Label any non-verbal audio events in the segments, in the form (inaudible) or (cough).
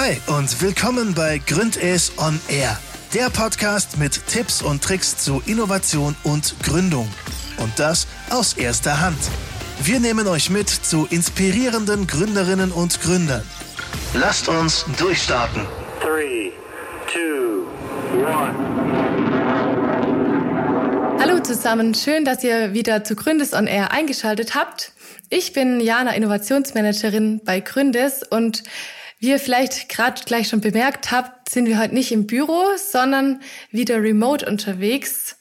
Hi und willkommen bei Gründes on Air, der Podcast mit Tipps und Tricks zu Innovation und Gründung. Und das aus erster Hand. Wir nehmen euch mit zu inspirierenden Gründerinnen und Gründern. Lasst uns durchstarten. 3, 2, 1. Hallo zusammen, schön, dass ihr wieder zu Gründes on Air eingeschaltet habt. Ich bin Jana, Innovationsmanagerin bei Gründes und wie ihr vielleicht gerade gleich schon bemerkt habt, sind wir heute nicht im Büro, sondern wieder remote unterwegs.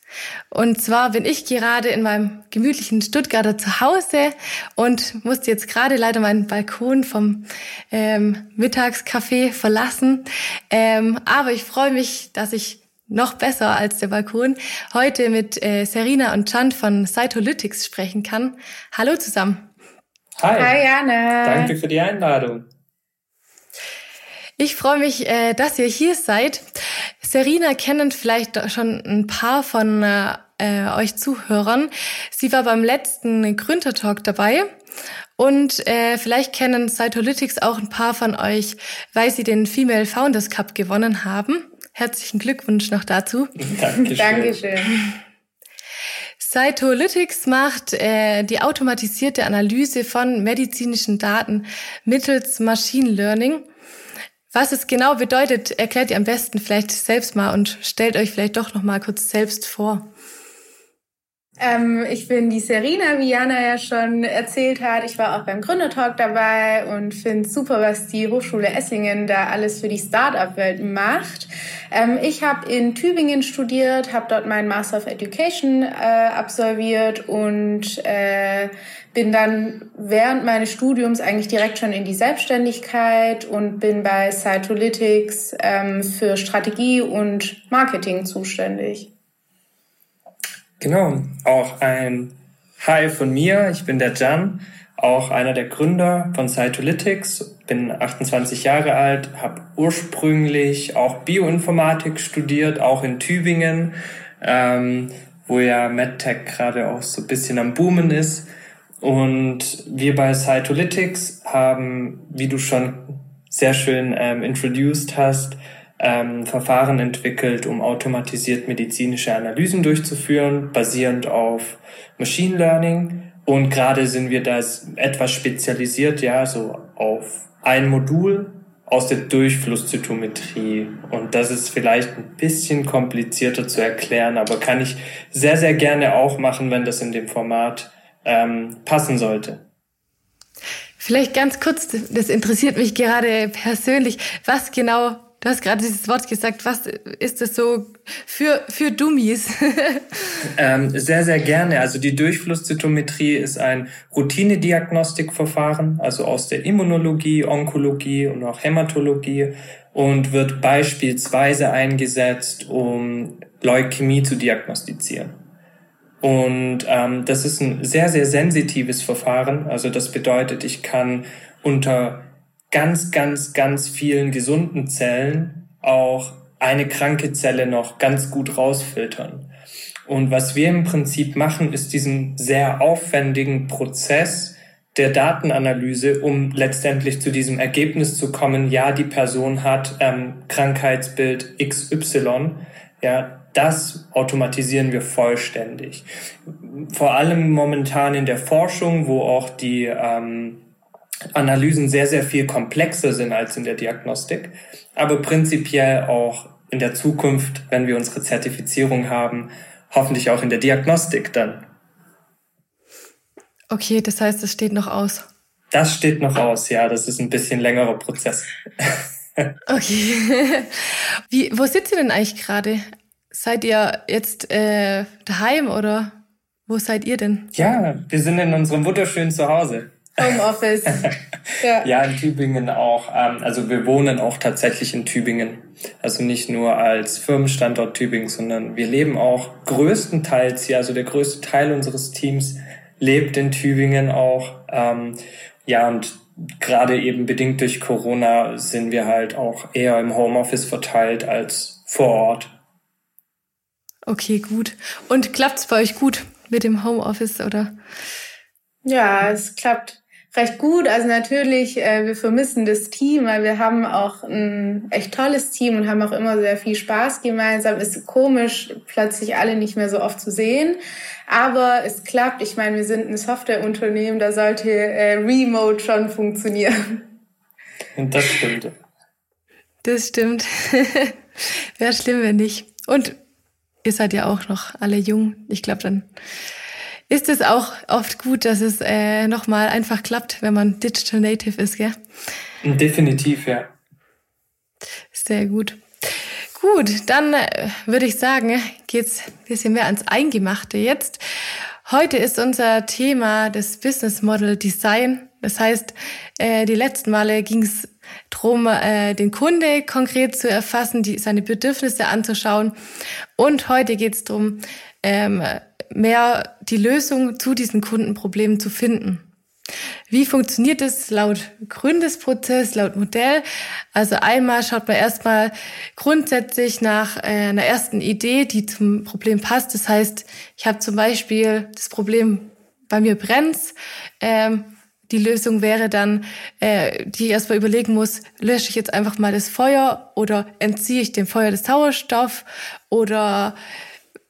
Und zwar bin ich gerade in meinem gemütlichen Stuttgarter Zuhause und musste jetzt gerade leider meinen Balkon vom ähm, Mittagscafé verlassen. Ähm, aber ich freue mich, dass ich noch besser als der Balkon heute mit äh, Serena und Chant von Cytolytics sprechen kann. Hallo zusammen. Hi. Hi, Jana. Danke für die Einladung. Ich freue mich, äh, dass ihr hier seid. Serena kennen vielleicht schon ein paar von äh, euch Zuhörern. Sie war beim letzten Gründertalk dabei. Und äh, vielleicht kennen Cytolytics auch ein paar von euch, weil sie den Female Founders Cup gewonnen haben. Herzlichen Glückwunsch noch dazu. Dankeschön. Dankeschön. Cytolytics macht äh, die automatisierte Analyse von medizinischen Daten mittels Machine Learning. Was es genau bedeutet, erklärt ihr am besten vielleicht selbst mal und stellt euch vielleicht doch noch mal kurz selbst vor. Ähm, ich bin die Serena, wie Jana ja schon erzählt hat. Ich war auch beim Gründertalk dabei und finde super, was die Hochschule Esslingen da alles für die Start-up-Welt macht. Ähm, ich habe in Tübingen studiert, habe dort meinen Master of Education äh, absolviert und äh, bin dann während meines Studiums eigentlich direkt schon in die Selbstständigkeit und bin bei Cytolytics ähm, für Strategie und Marketing zuständig. Genau, auch ein Hi von mir. Ich bin der Jan, auch einer der Gründer von Cytolytics. Bin 28 Jahre alt, habe ursprünglich auch Bioinformatik studiert, auch in Tübingen, ähm, wo ja MedTech gerade auch so ein bisschen am Boomen ist. Und wir bei Cytolytics haben, wie du schon sehr schön ähm, introduced hast, ähm, Verfahren entwickelt, um automatisiert medizinische Analysen durchzuführen, basierend auf Machine Learning. Und gerade sind wir da etwas spezialisiert, ja, so auf ein Modul aus der Durchflusszytometrie. Und das ist vielleicht ein bisschen komplizierter zu erklären, aber kann ich sehr, sehr gerne auch machen, wenn das in dem Format ähm, passen sollte. Vielleicht ganz kurz, das interessiert mich gerade persönlich. Was genau, du hast gerade dieses Wort gesagt, was ist das so für, für Dummies? (laughs) ähm, sehr, sehr gerne. Also die Durchflusszytometrie ist ein Routinediagnostikverfahren, also aus der Immunologie, Onkologie und auch Hämatologie und wird beispielsweise eingesetzt, um Leukämie zu diagnostizieren. Und ähm, das ist ein sehr, sehr sensitives Verfahren. Also das bedeutet, ich kann unter ganz, ganz, ganz vielen gesunden Zellen auch eine kranke Zelle noch ganz gut rausfiltern. Und was wir im Prinzip machen, ist diesen sehr aufwendigen Prozess der Datenanalyse, um letztendlich zu diesem Ergebnis zu kommen, ja, die Person hat ähm, Krankheitsbild XY, ja, das automatisieren wir vollständig. Vor allem momentan in der Forschung, wo auch die ähm, Analysen sehr, sehr viel komplexer sind als in der Diagnostik, aber prinzipiell auch in der Zukunft, wenn wir unsere Zertifizierung haben, hoffentlich auch in der Diagnostik dann. Okay, das heißt, es steht noch aus. Das steht noch aus, ja. Das ist ein bisschen längerer Prozess. (laughs) okay. (laughs) Wie, wo sitzt ihr denn eigentlich gerade? Seid ihr jetzt äh, daheim oder wo seid ihr denn? Ja, wir sind in unserem wunderschönen Zuhause. Homeoffice. (laughs) ja. ja, in Tübingen auch. Ähm, also wir wohnen auch tatsächlich in Tübingen. Also nicht nur als Firmenstandort Tübingen, sondern wir leben auch größtenteils hier. Also der größte Teil unseres Teams lebt in Tübingen auch. Ähm, ja, und gerade eben bedingt durch Corona sind wir halt auch eher im Homeoffice verteilt als vor Ort. Okay, gut. Und klappt's bei euch gut mit dem Homeoffice oder? Ja, es klappt recht gut. Also natürlich, äh, wir vermissen das Team, weil wir haben auch ein echt tolles Team und haben auch immer sehr viel Spaß gemeinsam. Ist komisch, plötzlich alle nicht mehr so oft zu sehen. Aber es klappt. Ich meine, wir sind ein Softwareunternehmen, da sollte äh, Remote schon funktionieren. Und das stimmt. Das stimmt. (laughs) Wäre schlimm, wenn nicht. Und ihr seid ja auch noch alle jung. Ich glaube, dann ist es auch oft gut, dass es äh, nochmal einfach klappt, wenn man Digital Native ist, gell? Definitiv, ja. Sehr gut. Gut, dann äh, würde ich sagen, geht's ein bisschen mehr ans Eingemachte jetzt. Heute ist unser Thema das Business Model Design. Das heißt, äh, die letzten Male ging es darum, äh, den Kunde konkret zu erfassen, die, seine Bedürfnisse anzuschauen. Und heute geht es darum, ähm, mehr die Lösung zu diesen Kundenproblemen zu finden. Wie funktioniert es laut Gründesprozess, laut Modell? Also einmal schaut man erstmal grundsätzlich nach äh, einer ersten Idee, die zum Problem passt. Das heißt, ich habe zum Beispiel das Problem, bei mir brennt. Ähm, die Lösung wäre dann, äh, die ich erstmal überlegen muss, lösche ich jetzt einfach mal das Feuer oder entziehe ich dem Feuer das Sauerstoff oder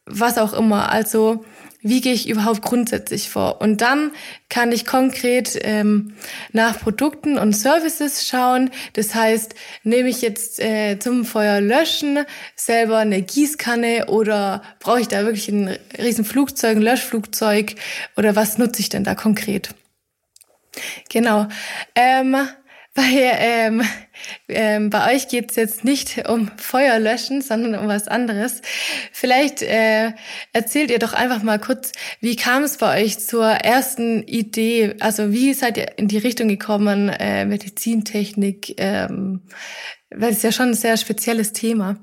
was auch immer. Also wie gehe ich überhaupt grundsätzlich vor? Und dann kann ich konkret ähm, nach Produkten und Services schauen. Das heißt, nehme ich jetzt äh, zum Feuer löschen selber eine Gießkanne oder brauche ich da wirklich ein riesen Flugzeug, ein Löschflugzeug oder was nutze ich denn da konkret? Genau. Ähm, bei, ähm, ähm, bei euch geht's jetzt nicht um Feuer löschen, sondern um was anderes. Vielleicht äh, erzählt ihr doch einfach mal kurz, wie kam es bei euch zur ersten Idee? Also wie seid ihr in die Richtung gekommen, äh, Medizintechnik? Ähm, weil es ja schon ein sehr spezielles Thema.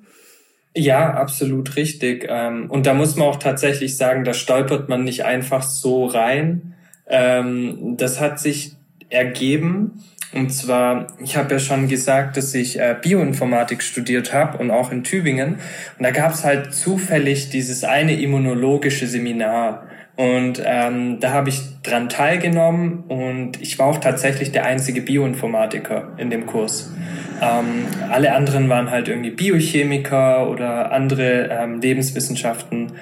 Ja, absolut richtig. Ähm, und da muss man auch tatsächlich sagen, da stolpert man nicht einfach so rein. Ähm, das hat sich ergeben und zwar, ich habe ja schon gesagt, dass ich äh, Bioinformatik studiert habe und auch in Tübingen. Und da gab es halt zufällig dieses eine immunologische Seminar. Und ähm, da habe ich dran teilgenommen und ich war auch tatsächlich der einzige Bioinformatiker in dem Kurs. Ähm, alle anderen waren halt irgendwie Biochemiker oder andere ähm, Lebenswissenschaften,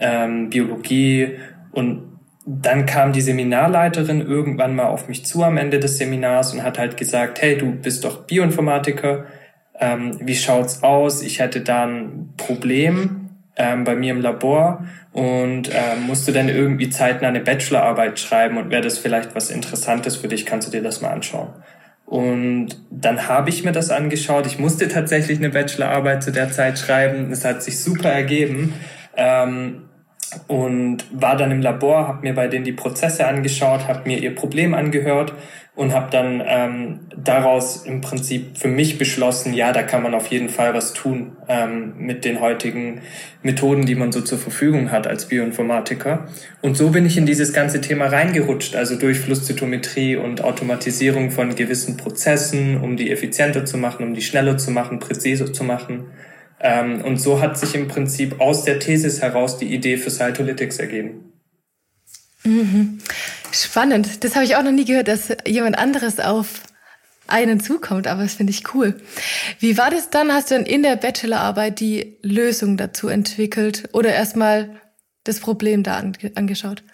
ähm, Biologie und dann kam die Seminarleiterin irgendwann mal auf mich zu am Ende des Seminars und hat halt gesagt, hey, du bist doch Bioinformatiker, ähm, wie schaut's aus? Ich hätte da ein Problem ähm, bei mir im Labor und ähm, musst du dann irgendwie zeitnah eine Bachelorarbeit schreiben und wäre das vielleicht was Interessantes für dich, kannst du dir das mal anschauen. Und dann habe ich mir das angeschaut. Ich musste tatsächlich eine Bachelorarbeit zu der Zeit schreiben. Es hat sich super ergeben. Ähm, und war dann im Labor, habe mir bei denen die Prozesse angeschaut, habe mir ihr Problem angehört und habe dann ähm, daraus im Prinzip für mich beschlossen, ja, da kann man auf jeden Fall was tun ähm, mit den heutigen Methoden, die man so zur Verfügung hat als Bioinformatiker. Und so bin ich in dieses ganze Thema reingerutscht, also durch Flusszytometrie und Automatisierung von gewissen Prozessen, um die effizienter zu machen, um die schneller zu machen, präziser zu machen. Ähm, und so hat sich im Prinzip aus der Thesis heraus die Idee für Cytolytics ergeben. Mhm. Spannend. Das habe ich auch noch nie gehört, dass jemand anderes auf einen zukommt, aber das finde ich cool. Wie war das dann? Hast du dann in der Bachelorarbeit die Lösung dazu entwickelt oder erstmal das Problem da angeschaut?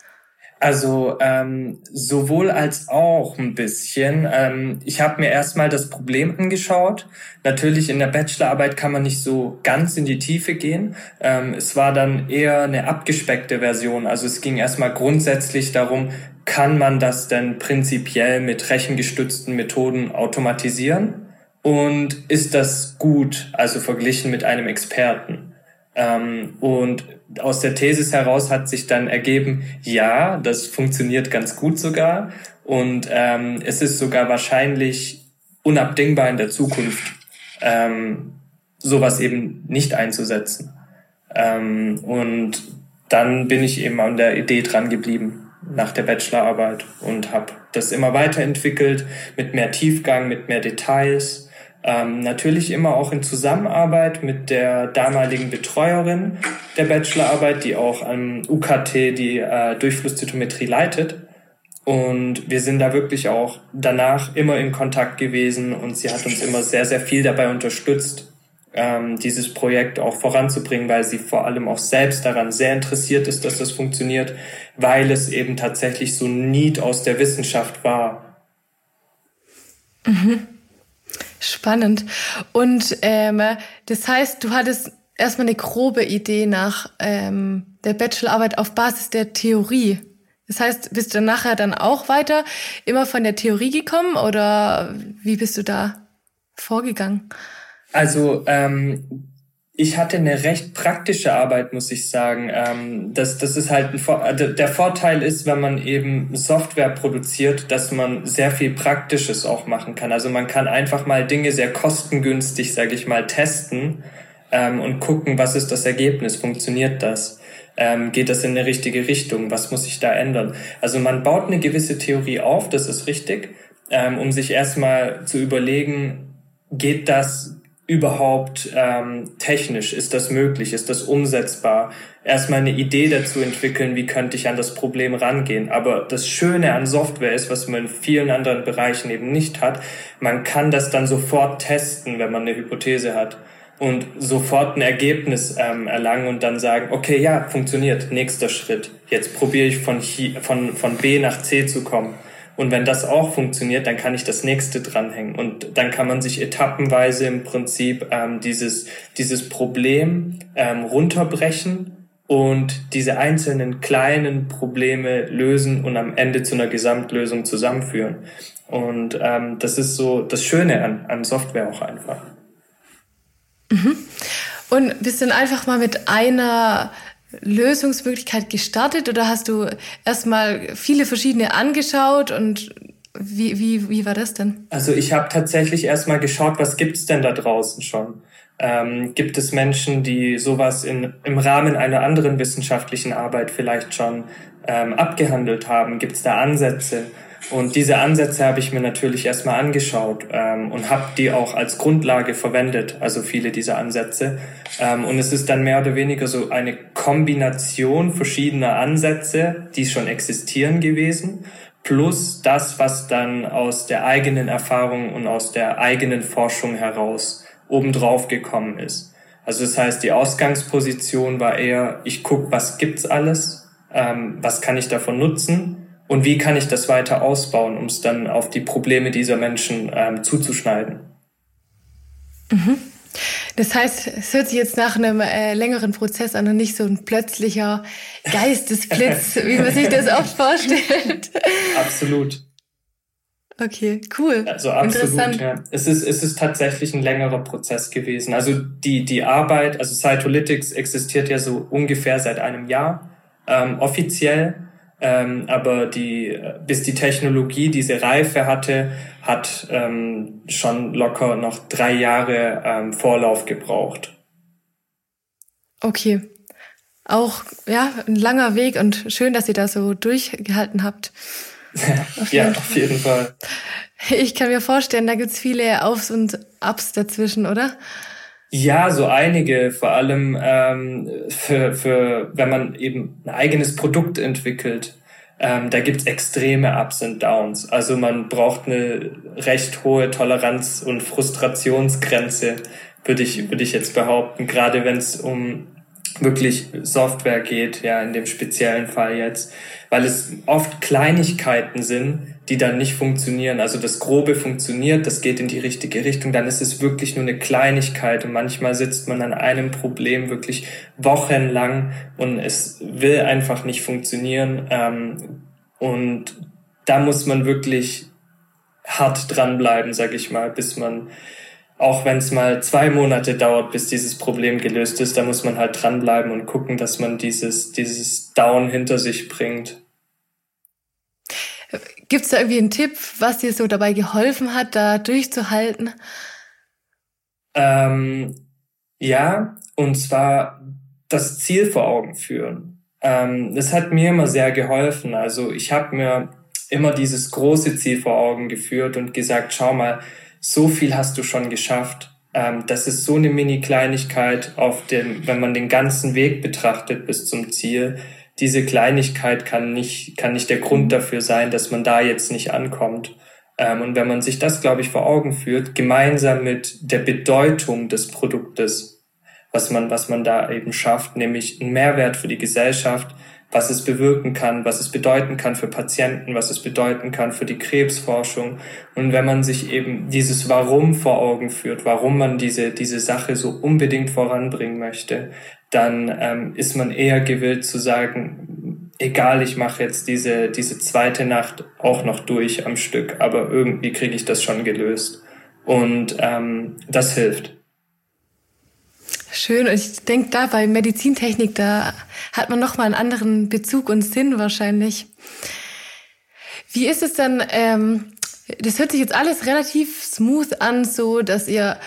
Also ähm, sowohl als auch ein bisschen. Ähm, ich habe mir erstmal das Problem angeschaut. Natürlich in der Bachelorarbeit kann man nicht so ganz in die Tiefe gehen. Ähm, es war dann eher eine abgespeckte Version. Also es ging erstmal grundsätzlich darum, kann man das denn prinzipiell mit rechengestützten Methoden automatisieren? Und ist das gut, also verglichen mit einem Experten? Ähm, und aus der Thesis heraus hat sich dann ergeben, ja, das funktioniert ganz gut sogar. Und ähm, es ist sogar wahrscheinlich unabdingbar in der Zukunft, ähm, sowas eben nicht einzusetzen. Ähm, und dann bin ich eben an der Idee dran geblieben nach der Bachelorarbeit und habe das immer weiterentwickelt mit mehr Tiefgang, mit mehr Details ähm, natürlich immer auch in Zusammenarbeit mit der damaligen Betreuerin der Bachelorarbeit, die auch am UKT die äh, Durchflusszytometrie leitet. Und wir sind da wirklich auch danach immer in Kontakt gewesen und sie hat uns immer sehr, sehr viel dabei unterstützt, ähm, dieses Projekt auch voranzubringen, weil sie vor allem auch selbst daran sehr interessiert ist, dass das funktioniert, weil es eben tatsächlich so Need aus der Wissenschaft war. Mhm. Spannend. Und ähm, das heißt, du hattest erstmal eine grobe Idee nach ähm, der Bachelorarbeit auf Basis der Theorie. Das heißt, bist du nachher dann auch weiter immer von der Theorie gekommen oder wie bist du da vorgegangen? Also ähm, ich hatte eine recht praktische Arbeit, muss ich sagen. Ähm, das, das ist halt ein also der Vorteil ist, wenn man eben Software produziert, dass man sehr viel Praktisches auch machen kann. Also man kann einfach mal Dinge sehr kostengünstig, sage ich mal, testen ähm, und gucken, was ist das Ergebnis, funktioniert das. Ähm, geht das in eine richtige Richtung? Was muss ich da ändern? Also man baut eine gewisse Theorie auf, das ist richtig, ähm, um sich erstmal zu überlegen, geht das überhaupt ähm, technisch? Ist das möglich? Ist das umsetzbar? Erstmal eine Idee dazu entwickeln, wie könnte ich an das Problem rangehen. Aber das Schöne an Software ist, was man in vielen anderen Bereichen eben nicht hat, man kann das dann sofort testen, wenn man eine Hypothese hat und sofort ein Ergebnis ähm, erlangen und dann sagen, okay, ja, funktioniert, nächster Schritt. Jetzt probiere ich von, von, von B nach C zu kommen. Und wenn das auch funktioniert, dann kann ich das nächste dranhängen. Und dann kann man sich etappenweise im Prinzip ähm, dieses, dieses Problem ähm, runterbrechen und diese einzelnen kleinen Probleme lösen und am Ende zu einer Gesamtlösung zusammenführen. Und ähm, das ist so das Schöne an, an Software auch einfach. Mhm. Und du dann einfach mal mit einer Lösungsmöglichkeit gestartet oder hast du erstmal viele verschiedene angeschaut und wie, wie, wie war das denn? Also ich habe tatsächlich erstmal geschaut, was gibt's denn da draußen schon? Ähm, gibt es Menschen, die sowas in, im Rahmen einer anderen wissenschaftlichen Arbeit vielleicht schon ähm, abgehandelt haben? Gibt es da Ansätze? Und diese Ansätze habe ich mir natürlich erstmal angeschaut ähm, und habe die auch als Grundlage verwendet, also viele dieser Ansätze. Ähm, und es ist dann mehr oder weniger so eine Kombination verschiedener Ansätze, die schon existieren gewesen, plus das, was dann aus der eigenen Erfahrung und aus der eigenen Forschung heraus obendrauf gekommen ist. Also das heißt, die Ausgangsposition war eher, ich guck, was gibt's alles, ähm, was kann ich davon nutzen und wie kann ich das weiter ausbauen, um es dann auf die Probleme dieser Menschen ähm, zuzuschneiden. Mhm. Das heißt, es hört sich jetzt nach einem äh, längeren Prozess an und nicht so ein plötzlicher Geistesblitz, (laughs) wie man sich das oft vorstellt. Absolut. Okay, cool. Also absolut, ja. Es ist, es ist tatsächlich ein längerer Prozess gewesen. Also die, die Arbeit, also Cytolytics existiert ja so ungefähr seit einem Jahr ähm, offiziell. Ähm, aber die, bis die Technologie diese Reife hatte, hat ähm, schon locker noch drei Jahre ähm, Vorlauf gebraucht. Okay. Auch ja, ein langer Weg und schön, dass ihr da so durchgehalten habt. (laughs) auf ja, auf jeden Fall. Ich kann mir vorstellen, da gibt's viele Aufs und Ups dazwischen, oder? Ja, so einige, vor allem ähm, für, für, wenn man eben ein eigenes Produkt entwickelt. Ähm, da gibt's extreme Ups und Downs. Also man braucht eine recht hohe Toleranz und Frustrationsgrenze, würde ich, würde ich jetzt behaupten, gerade wenn es um wirklich Software geht, ja, in dem speziellen Fall jetzt, weil es oft Kleinigkeiten sind, die dann nicht funktionieren. Also das Grobe funktioniert, das geht in die richtige Richtung, dann ist es wirklich nur eine Kleinigkeit und manchmal sitzt man an einem Problem wirklich wochenlang und es will einfach nicht funktionieren. Ähm, und da muss man wirklich hart dranbleiben, sag ich mal, bis man, auch wenn es mal zwei Monate dauert, bis dieses Problem gelöst ist, da muss man halt dranbleiben und gucken, dass man dieses, dieses Down hinter sich bringt. Gibt es da irgendwie einen Tipp, was dir so dabei geholfen hat, da durchzuhalten? Ähm, ja, und zwar das Ziel vor Augen führen. Ähm, das hat mir immer sehr geholfen. Also ich habe mir immer dieses große Ziel vor Augen geführt und gesagt, schau mal, so viel hast du schon geschafft. Ähm, das ist so eine Mini-Kleinigkeit auf dem, wenn man den ganzen Weg betrachtet bis zum Ziel diese Kleinigkeit kann nicht, kann nicht der Grund dafür sein, dass man da jetzt nicht ankommt. Ähm, und wenn man sich das, glaube ich, vor Augen führt, gemeinsam mit der Bedeutung des Produktes, was man, was man da eben schafft, nämlich einen Mehrwert für die Gesellschaft, was es bewirken kann, was es bedeuten kann für Patienten, was es bedeuten kann für die Krebsforschung. Und wenn man sich eben dieses Warum vor Augen führt, warum man diese, diese Sache so unbedingt voranbringen möchte, dann ähm, ist man eher gewillt zu sagen, egal, ich mache jetzt diese, diese zweite Nacht auch noch durch am Stück, aber irgendwie kriege ich das schon gelöst. Und ähm, das hilft. Schön. Und ich denke da bei Medizintechnik, da hat man nochmal einen anderen Bezug und Sinn wahrscheinlich. Wie ist es dann, ähm, das hört sich jetzt alles relativ smooth an, so dass ihr,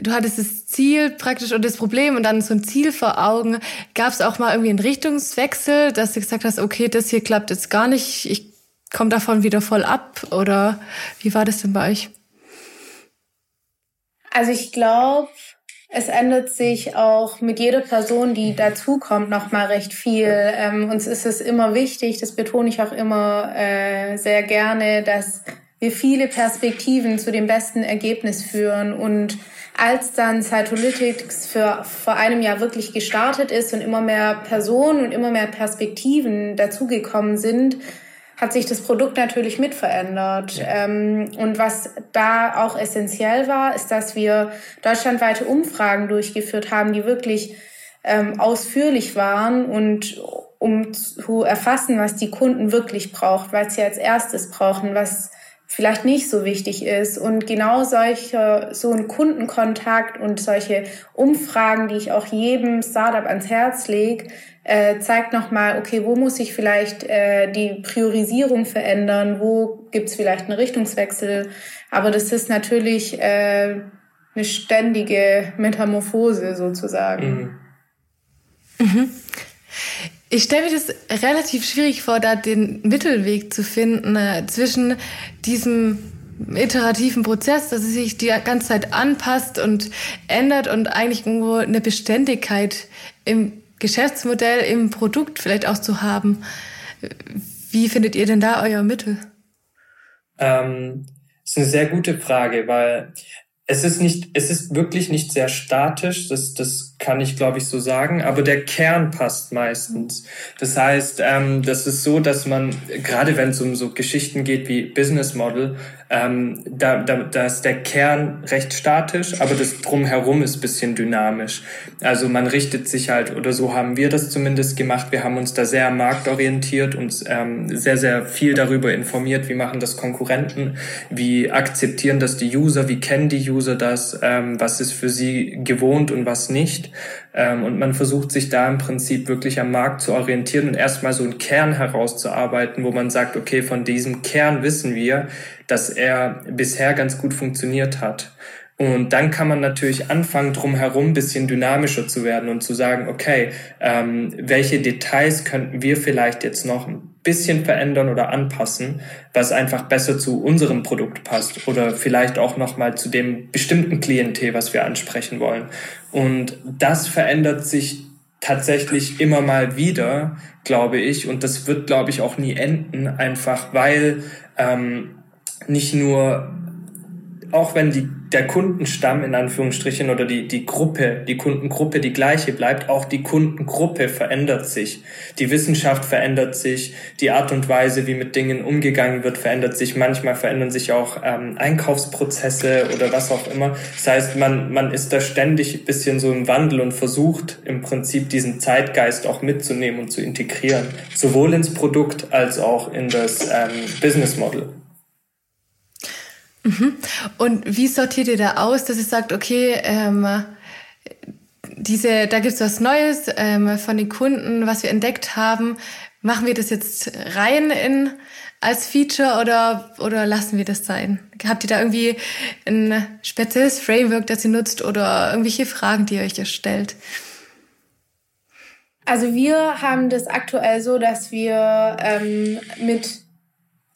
du hattest das Ziel praktisch und das Problem und dann so ein Ziel vor Augen. Gab es auch mal irgendwie einen Richtungswechsel, dass du gesagt hast, okay, das hier klappt jetzt gar nicht, ich komme davon wieder voll ab? Oder wie war das denn bei euch? Also ich glaube, es ändert sich auch mit jeder Person, die dazukommt, noch mal recht viel. Ähm, uns ist es immer wichtig, das betone ich auch immer äh, sehr gerne, dass wir viele Perspektiven zu dem besten Ergebnis führen. Und als dann Cytolytics für vor einem Jahr wirklich gestartet ist und immer mehr Personen und immer mehr Perspektiven dazugekommen sind, hat sich das Produkt natürlich mit verändert. Ja. Ähm, und was da auch essentiell war, ist, dass wir deutschlandweite Umfragen durchgeführt haben, die wirklich ähm, ausführlich waren und um zu erfassen, was die Kunden wirklich braucht, weil sie als erstes brauchen, was vielleicht nicht so wichtig ist. Und genau solche, so ein Kundenkontakt und solche Umfragen, die ich auch jedem Startup ans Herz lege, äh, zeigt nochmal, okay, wo muss ich vielleicht äh, die Priorisierung verändern, wo gibt's vielleicht einen Richtungswechsel. Aber das ist natürlich äh, eine ständige Metamorphose sozusagen. Mhm. Mhm. Ich stelle mir das relativ schwierig vor, da den Mittelweg zu finden äh, zwischen diesem iterativen Prozess, dass es sich die ganze Zeit anpasst und ändert und eigentlich irgendwo eine Beständigkeit im Geschäftsmodell, im Produkt vielleicht auch zu haben. Wie findet ihr denn da euer Mittel? Ähm, ist eine sehr gute Frage, weil es ist nicht, es ist wirklich nicht sehr statisch, das, das kann ich glaube ich so sagen, aber der Kern passt meistens. Das heißt, ähm, das ist so, dass man, gerade wenn es um so Geschichten geht wie Business Model, ähm, da, da, da ist der Kern recht statisch, aber das drumherum ist bisschen dynamisch. Also man richtet sich halt, oder so haben wir das zumindest gemacht, wir haben uns da sehr marktorientiert, uns ähm, sehr, sehr viel darüber informiert, wie machen das Konkurrenten, wie akzeptieren das die User, wie kennen die User das, ähm, was ist für sie gewohnt und was nicht. Ähm, und man versucht sich da im Prinzip wirklich am Markt zu orientieren und erstmal so einen Kern herauszuarbeiten, wo man sagt, okay, von diesem Kern wissen wir, dass er bisher ganz gut funktioniert hat. Und dann kann man natürlich anfangen, drumherum bisschen dynamischer zu werden und zu sagen, okay, ähm, welche Details könnten wir vielleicht jetzt noch ein bisschen verändern oder anpassen, was einfach besser zu unserem Produkt passt oder vielleicht auch nochmal zu dem bestimmten Klientel, was wir ansprechen wollen. Und das verändert sich tatsächlich immer mal wieder, glaube ich, und das wird, glaube ich, auch nie enden, einfach weil ähm, nicht nur, auch wenn die, der Kundenstamm in Anführungsstrichen oder die, die Gruppe, die Kundengruppe die gleiche bleibt, auch die Kundengruppe verändert sich. Die Wissenschaft verändert sich, die Art und Weise, wie mit Dingen umgegangen wird, verändert sich. Manchmal verändern sich auch ähm, Einkaufsprozesse oder was auch immer. Das heißt, man, man ist da ständig ein bisschen so im Wandel und versucht im Prinzip diesen Zeitgeist auch mitzunehmen und zu integrieren. Sowohl ins Produkt als auch in das ähm, Business Model. Mhm. Und wie sortiert ihr da aus, dass ihr sagt, okay, ähm, diese, da gibt's was Neues ähm, von den Kunden, was wir entdeckt haben. Machen wir das jetzt rein in als Feature oder, oder lassen wir das sein? Habt ihr da irgendwie ein spezielles Framework, das ihr nutzt oder irgendwelche Fragen, die ihr euch stellt? Also wir haben das aktuell so, dass wir ähm, mit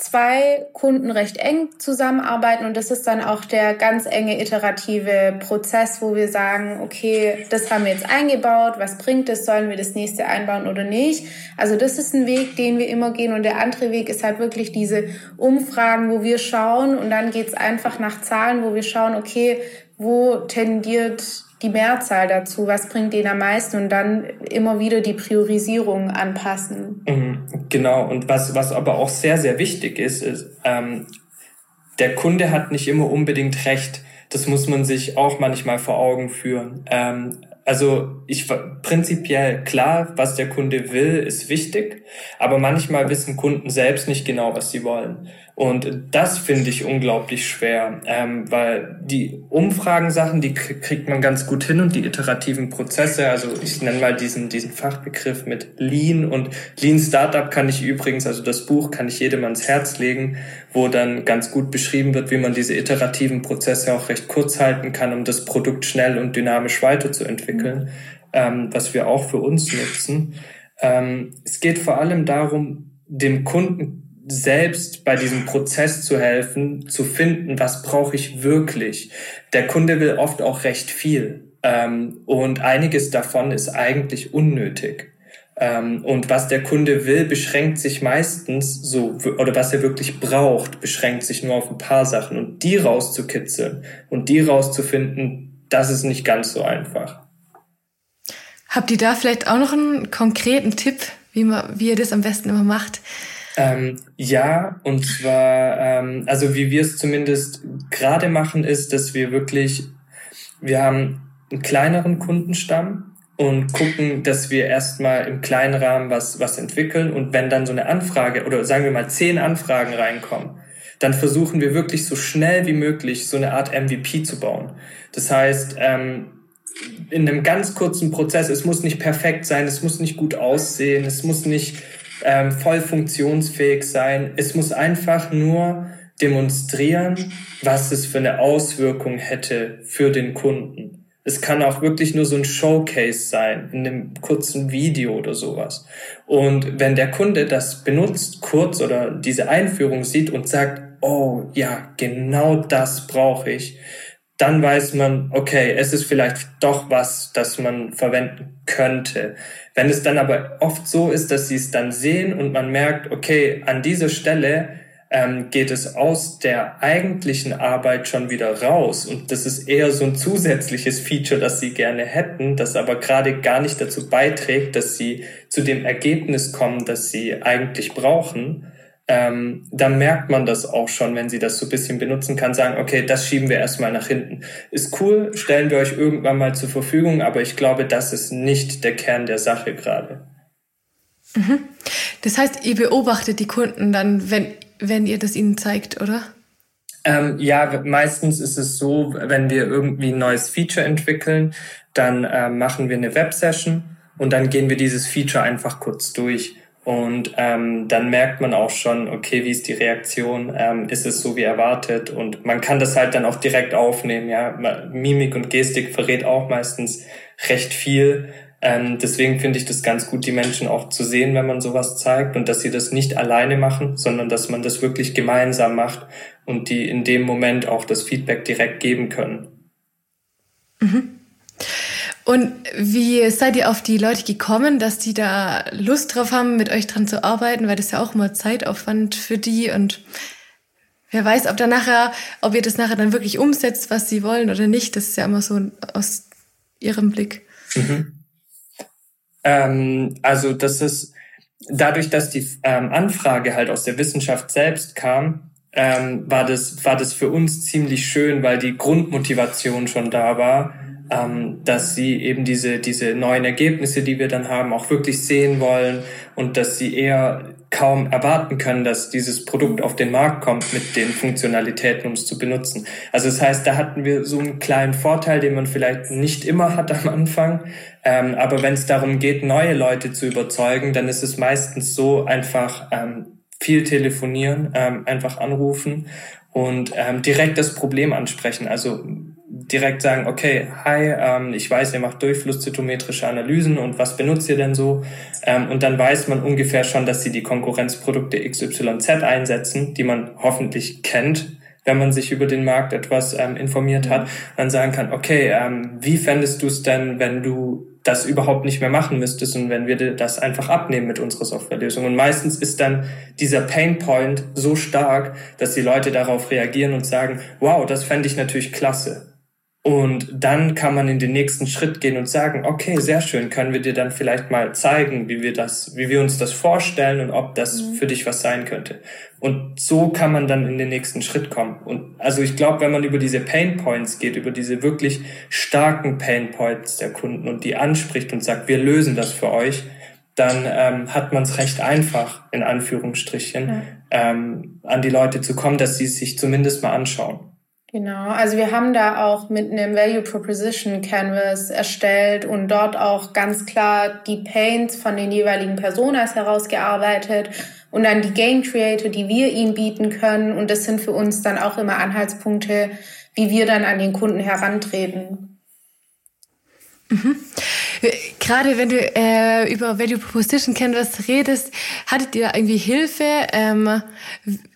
zwei Kunden recht eng zusammenarbeiten und das ist dann auch der ganz enge iterative Prozess, wo wir sagen, okay, das haben wir jetzt eingebaut, was bringt es, sollen wir das nächste einbauen oder nicht? Also das ist ein Weg, den wir immer gehen und der andere Weg ist halt wirklich diese Umfragen, wo wir schauen und dann geht's einfach nach Zahlen, wo wir schauen, okay, wo tendiert die Mehrzahl dazu, was bringt denen am meisten und dann immer wieder die Priorisierung anpassen. Mhm, genau, und was, was aber auch sehr, sehr wichtig ist, ist, ähm, der Kunde hat nicht immer unbedingt recht. Das muss man sich auch manchmal vor Augen führen. Ähm, also ich prinzipiell klar, was der Kunde will, ist wichtig, aber manchmal wissen Kunden selbst nicht genau, was sie wollen. Und das finde ich unglaublich schwer, ähm, weil die Umfragensachen, die kriegt man ganz gut hin und die iterativen Prozesse, also ich nenne mal diesen, diesen Fachbegriff mit Lean und Lean Startup kann ich übrigens, also das Buch kann ich jedem ans Herz legen, wo dann ganz gut beschrieben wird, wie man diese iterativen Prozesse auch recht kurz halten kann, um das Produkt schnell und dynamisch weiterzuentwickeln, ähm, was wir auch für uns nutzen. Ähm, es geht vor allem darum, dem Kunden selbst bei diesem Prozess zu helfen, zu finden, was brauche ich wirklich. Der Kunde will oft auch recht viel ähm, und einiges davon ist eigentlich unnötig. Ähm, und was der Kunde will, beschränkt sich meistens so, oder was er wirklich braucht, beschränkt sich nur auf ein paar Sachen. Und die rauszukitzeln und die rauszufinden, das ist nicht ganz so einfach. Habt ihr da vielleicht auch noch einen konkreten Tipp, wie, man, wie ihr das am besten immer macht? Ähm, ja, und zwar, ähm, also wie wir es zumindest gerade machen, ist, dass wir wirklich, wir haben einen kleineren Kundenstamm und gucken, dass wir erstmal im kleinen Rahmen was, was entwickeln und wenn dann so eine Anfrage oder sagen wir mal zehn Anfragen reinkommen, dann versuchen wir wirklich so schnell wie möglich so eine Art MVP zu bauen. Das heißt, ähm, in einem ganz kurzen Prozess, es muss nicht perfekt sein, es muss nicht gut aussehen, es muss nicht ähm, voll funktionsfähig sein. Es muss einfach nur demonstrieren, was es für eine Auswirkung hätte für den Kunden. Es kann auch wirklich nur so ein Showcase sein, in einem kurzen Video oder sowas. Und wenn der Kunde das benutzt, kurz oder diese Einführung sieht und sagt, oh ja, genau das brauche ich, dann weiß man, okay, es ist vielleicht doch was, das man verwenden könnte. Wenn es dann aber oft so ist, dass sie es dann sehen und man merkt, okay, an dieser Stelle ähm, geht es aus der eigentlichen Arbeit schon wieder raus und das ist eher so ein zusätzliches Feature, das sie gerne hätten, das aber gerade gar nicht dazu beiträgt, dass sie zu dem Ergebnis kommen, das sie eigentlich brauchen ähm, dann merkt man das auch schon, wenn sie das so ein bisschen benutzen kann, sagen, okay, das schieben wir erstmal nach hinten. Ist cool, stellen wir euch irgendwann mal zur Verfügung, aber ich glaube, das ist nicht der Kern der Sache gerade. Mhm. Das heißt, ihr beobachtet die Kunden dann, wenn, wenn ihr das ihnen zeigt, oder? Ähm, ja, meistens ist es so, wenn wir irgendwie ein neues Feature entwickeln, dann äh, machen wir eine Web-Session und dann gehen wir dieses Feature einfach kurz durch. Und ähm, dann merkt man auch schon, okay, wie ist die Reaktion? Ähm, ist es so wie erwartet? Und man kann das halt dann auch direkt aufnehmen. Ja, Mimik und Gestik verrät auch meistens recht viel. Ähm, deswegen finde ich das ganz gut, die Menschen auch zu sehen, wenn man sowas zeigt und dass sie das nicht alleine machen, sondern dass man das wirklich gemeinsam macht und die in dem Moment auch das Feedback direkt geben können. Mhm. Und wie seid ihr auf die Leute gekommen, dass die da Lust drauf haben, mit euch dran zu arbeiten? Weil das ja auch immer Zeitaufwand für die und wer weiß, ob da nachher, ob ihr das nachher dann wirklich umsetzt, was sie wollen oder nicht. Das ist ja immer so aus ihrem Blick. Mhm. Ähm, also das ist dadurch, dass die ähm, Anfrage halt aus der Wissenschaft selbst kam, ähm, war das war das für uns ziemlich schön, weil die Grundmotivation schon da war ähm, dass sie eben diese, diese neuen Ergebnisse, die wir dann haben, auch wirklich sehen wollen und dass sie eher kaum erwarten können, dass dieses Produkt auf den Markt kommt mit den Funktionalitäten, um es zu benutzen. Also das heißt, da hatten wir so einen kleinen Vorteil, den man vielleicht nicht immer hat am Anfang. Ähm, aber wenn es darum geht, neue Leute zu überzeugen, dann ist es meistens so einfach ähm, viel telefonieren, ähm, einfach anrufen und ähm, direkt das Problem ansprechen. Also direkt sagen, okay, hi, ähm, ich weiß, ihr macht durchflusszytometrische Analysen und was benutzt ihr denn so? Ähm, und dann weiß man ungefähr schon, dass sie die Konkurrenzprodukte XYZ einsetzen, die man hoffentlich kennt, wenn man sich über den Markt etwas ähm, informiert hat, dann sagen kann, okay, ähm, wie fändest du es denn, wenn du das überhaupt nicht mehr machen müsstest und wenn wir das einfach abnehmen mit unserer Softwarelösung. Und meistens ist dann dieser Painpoint so stark, dass die Leute darauf reagieren und sagen, wow, das fände ich natürlich klasse. Und dann kann man in den nächsten Schritt gehen und sagen, okay, sehr schön, können wir dir dann vielleicht mal zeigen, wie wir das, wie wir uns das vorstellen und ob das mhm. für dich was sein könnte. Und so kann man dann in den nächsten Schritt kommen. Und also ich glaube, wenn man über diese Pain Points geht, über diese wirklich starken Pain Points der Kunden und die anspricht und sagt, wir lösen das für euch, dann ähm, hat man es recht einfach, in Anführungsstrichen, ja. ähm, an die Leute zu kommen, dass sie es sich zumindest mal anschauen. Genau, also wir haben da auch mit einem Value Proposition Canvas erstellt und dort auch ganz klar die Paints von den jeweiligen Personas herausgearbeitet und dann die Game Creator, die wir ihnen bieten können. Und das sind für uns dann auch immer Anhaltspunkte, wie wir dann an den Kunden herantreten. Mhm. Gerade wenn du äh, über Value Proposition Canvas redest, hattet ihr irgendwie Hilfe? Ähm,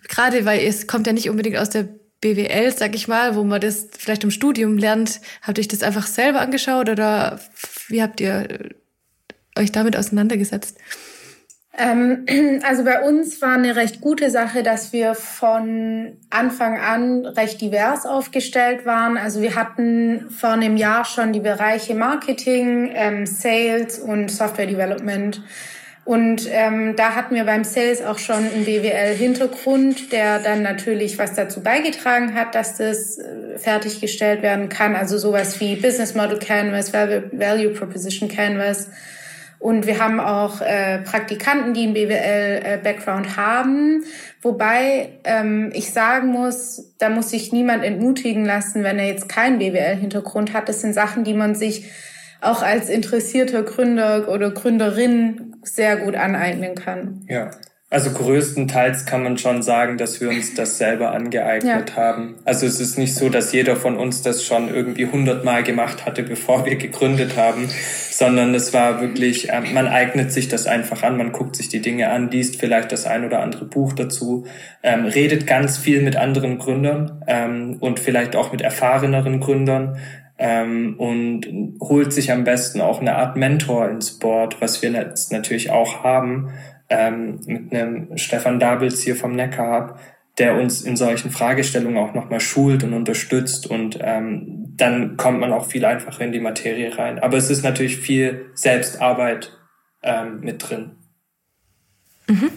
gerade weil es kommt ja nicht unbedingt aus der BWL, sag ich mal, wo man das vielleicht im Studium lernt, habt ihr euch das einfach selber angeschaut oder wie habt ihr euch damit auseinandergesetzt? Ähm, (clears throat) also bei uns war eine recht gute Sache, dass wir von Anfang an recht divers aufgestellt waren. Also wir hatten vor einem Jahr schon die Bereiche Marketing, ähm, Sales und Software Development und ähm, da hatten wir beim Sales auch schon einen BWL-Hintergrund, der dann natürlich was dazu beigetragen hat, dass das äh, fertiggestellt werden kann. Also sowas wie Business Model Canvas, Value Proposition Canvas. Und wir haben auch äh, Praktikanten, die einen BWL-Background äh, haben. Wobei ähm, ich sagen muss, da muss sich niemand entmutigen lassen, wenn er jetzt keinen BWL-Hintergrund hat. Das sind Sachen, die man sich auch als interessierter Gründer oder Gründerin sehr gut aneignen kann. Ja. Also größtenteils kann man schon sagen, dass wir uns das selber angeeignet ja. haben. Also es ist nicht so, dass jeder von uns das schon irgendwie hundertmal gemacht hatte, bevor wir gegründet haben, sondern es war wirklich, äh, man eignet sich das einfach an, man guckt sich die Dinge an, liest vielleicht das ein oder andere Buch dazu, ähm, redet ganz viel mit anderen Gründern ähm, und vielleicht auch mit erfahreneren Gründern ähm, und holt sich am besten auch eine Art Mentor ins Board, was wir jetzt natürlich auch haben, ähm, mit einem Stefan Dabels hier vom Neckar Hub, der uns in solchen Fragestellungen auch nochmal schult und unterstützt und ähm, dann kommt man auch viel einfacher in die Materie rein. Aber es ist natürlich viel Selbstarbeit ähm, mit drin. Mhm.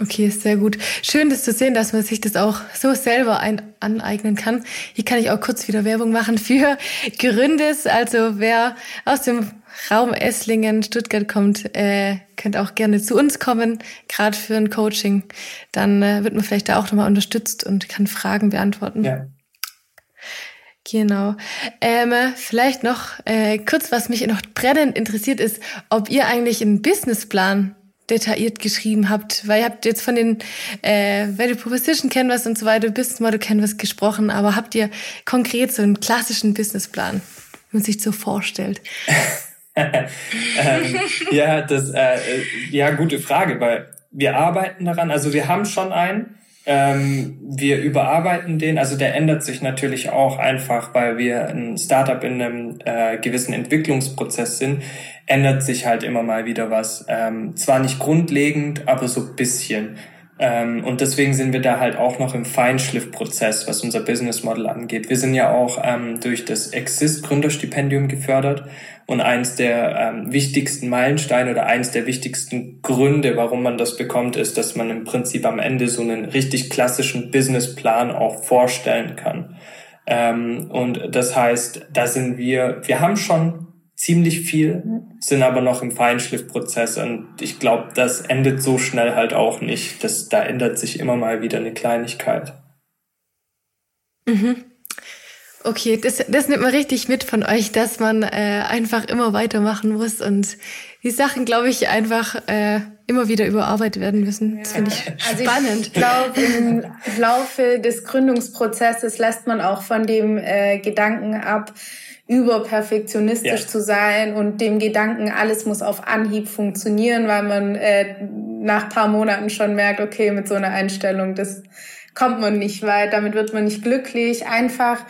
Okay, sehr gut. Schön, das zu sehen, dass man sich das auch so selber ein aneignen kann. Hier kann ich auch kurz wieder Werbung machen für Gründes. Also wer aus dem Raum Esslingen, Stuttgart kommt, äh, könnt auch gerne zu uns kommen, gerade für ein Coaching. Dann äh, wird man vielleicht da auch nochmal unterstützt und kann Fragen beantworten. Ja. Genau. Ähm, vielleicht noch äh, kurz, was mich noch brennend interessiert ist, ob ihr eigentlich einen Businessplan detailliert geschrieben habt, weil ihr habt jetzt von den äh, Value Proposition Canvas und so weiter, Business Model Canvas gesprochen, aber habt ihr konkret so einen klassischen Businessplan, wie man sich so vorstellt? (laughs) ähm, ja, das, äh, ja, gute Frage, weil wir arbeiten daran, also wir haben schon einen, ähm, wir überarbeiten den, also der ändert sich natürlich auch einfach, weil wir ein Startup in einem äh, gewissen Entwicklungsprozess sind ändert sich halt immer mal wieder was. Ähm, zwar nicht grundlegend, aber so bisschen. Ähm, und deswegen sind wir da halt auch noch im Feinschliffprozess, was unser Business Model angeht. Wir sind ja auch ähm, durch das Exist Gründerstipendium gefördert und eins der ähm, wichtigsten Meilensteine oder eins der wichtigsten Gründe, warum man das bekommt, ist, dass man im Prinzip am Ende so einen richtig klassischen Businessplan auch vorstellen kann. Ähm, und das heißt, da sind wir, wir haben schon ziemlich viel, sind aber noch im Feinschliffprozess und ich glaube, das endet so schnell halt auch nicht. Das, da ändert sich immer mal wieder eine Kleinigkeit. Mhm. Okay, das, das nimmt man richtig mit von euch, dass man äh, einfach immer weitermachen muss und die Sachen, glaube ich, einfach äh, immer wieder überarbeitet werden müssen. Das finde ich also spannend. Ich glaube, im Laufe des Gründungsprozesses lässt man auch von dem äh, Gedanken ab, überperfektionistisch ja. zu sein und dem Gedanken, alles muss auf Anhieb funktionieren, weil man äh, nach paar Monaten schon merkt, okay, mit so einer Einstellung, das kommt man nicht weit, damit wird man nicht glücklich. Einfach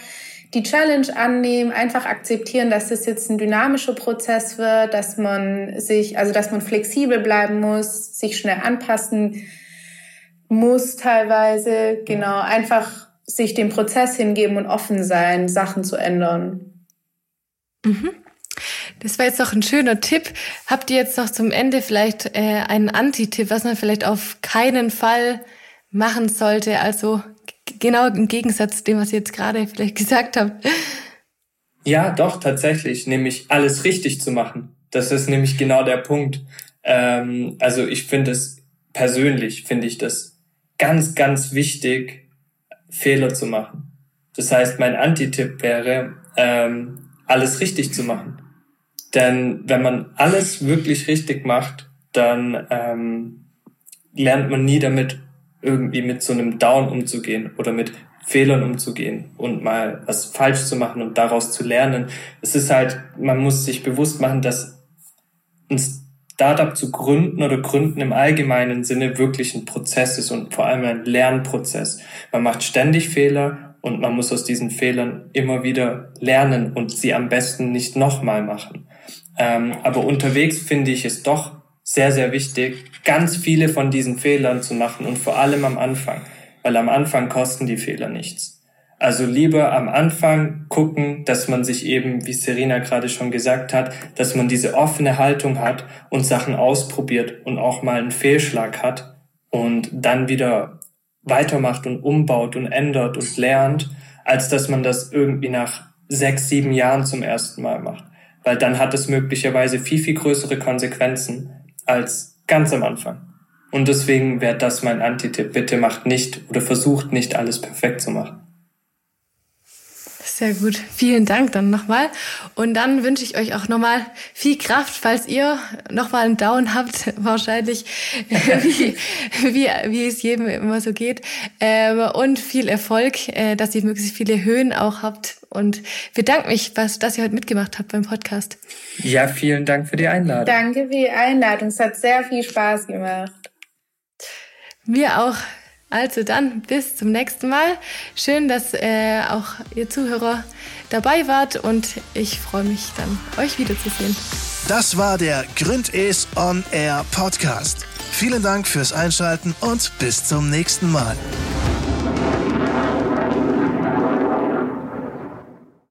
die Challenge annehmen, einfach akzeptieren, dass es jetzt ein dynamischer Prozess wird, dass man sich, also dass man flexibel bleiben muss, sich schnell anpassen muss teilweise, genau, einfach sich dem Prozess hingeben und offen sein, Sachen zu ändern. Mhm. Das war jetzt noch ein schöner Tipp. Habt ihr jetzt noch zum Ende vielleicht äh, einen Anti-Tipp, was man vielleicht auf keinen Fall machen sollte? Also genau im Gegensatz zu dem, was ihr jetzt gerade vielleicht (laughs) gesagt habt. Ja, doch, tatsächlich, nämlich alles richtig zu machen. Das ist nämlich genau der Punkt. Ähm, also ich finde es persönlich, finde ich das ganz, ganz wichtig, Fehler zu machen. Das heißt, mein Anti-Tipp wäre, ähm, alles richtig zu machen. Denn wenn man alles wirklich richtig macht, dann ähm, lernt man nie damit irgendwie mit so einem Down umzugehen oder mit Fehlern umzugehen und mal was falsch zu machen und daraus zu lernen. Es ist halt, man muss sich bewusst machen, dass ein Startup zu gründen oder gründen im allgemeinen Sinne wirklich ein Prozess ist und vor allem ein Lernprozess. Man macht ständig Fehler und man muss aus diesen Fehlern immer wieder lernen und sie am besten nicht nochmal machen. Ähm, aber unterwegs finde ich es doch sehr, sehr wichtig, ganz viele von diesen Fehlern zu machen und vor allem am Anfang, weil am Anfang kosten die Fehler nichts. Also lieber am Anfang gucken, dass man sich eben, wie Serena gerade schon gesagt hat, dass man diese offene Haltung hat und Sachen ausprobiert und auch mal einen Fehlschlag hat und dann wieder weitermacht und umbaut und ändert und lernt, als dass man das irgendwie nach sechs, sieben Jahren zum ersten Mal macht. Weil dann hat es möglicherweise viel, viel größere Konsequenzen, als ganz am Anfang. Und deswegen wäre das mein Antitipp. Bitte macht nicht oder versucht nicht alles perfekt zu machen. Sehr gut. Vielen Dank dann nochmal. Und dann wünsche ich euch auch nochmal viel Kraft, falls ihr nochmal einen Down habt, (laughs) wahrscheinlich, (laughs) wie, wie, wie es jedem immer so geht. Ähm, und viel Erfolg, äh, dass ihr möglichst viele Höhen auch habt. Und bedanke mich, was, dass ihr heute mitgemacht habt beim Podcast. Ja, vielen Dank für die Einladung. Danke für die Einladung. Es hat sehr viel Spaß gemacht. Mir auch. Also dann bis zum nächsten Mal. Schön, dass äh, auch ihr Zuhörer dabei wart und ich freue mich dann, euch wiederzusehen. Das war der Gründes On Air Podcast. Vielen Dank fürs Einschalten und bis zum nächsten Mal.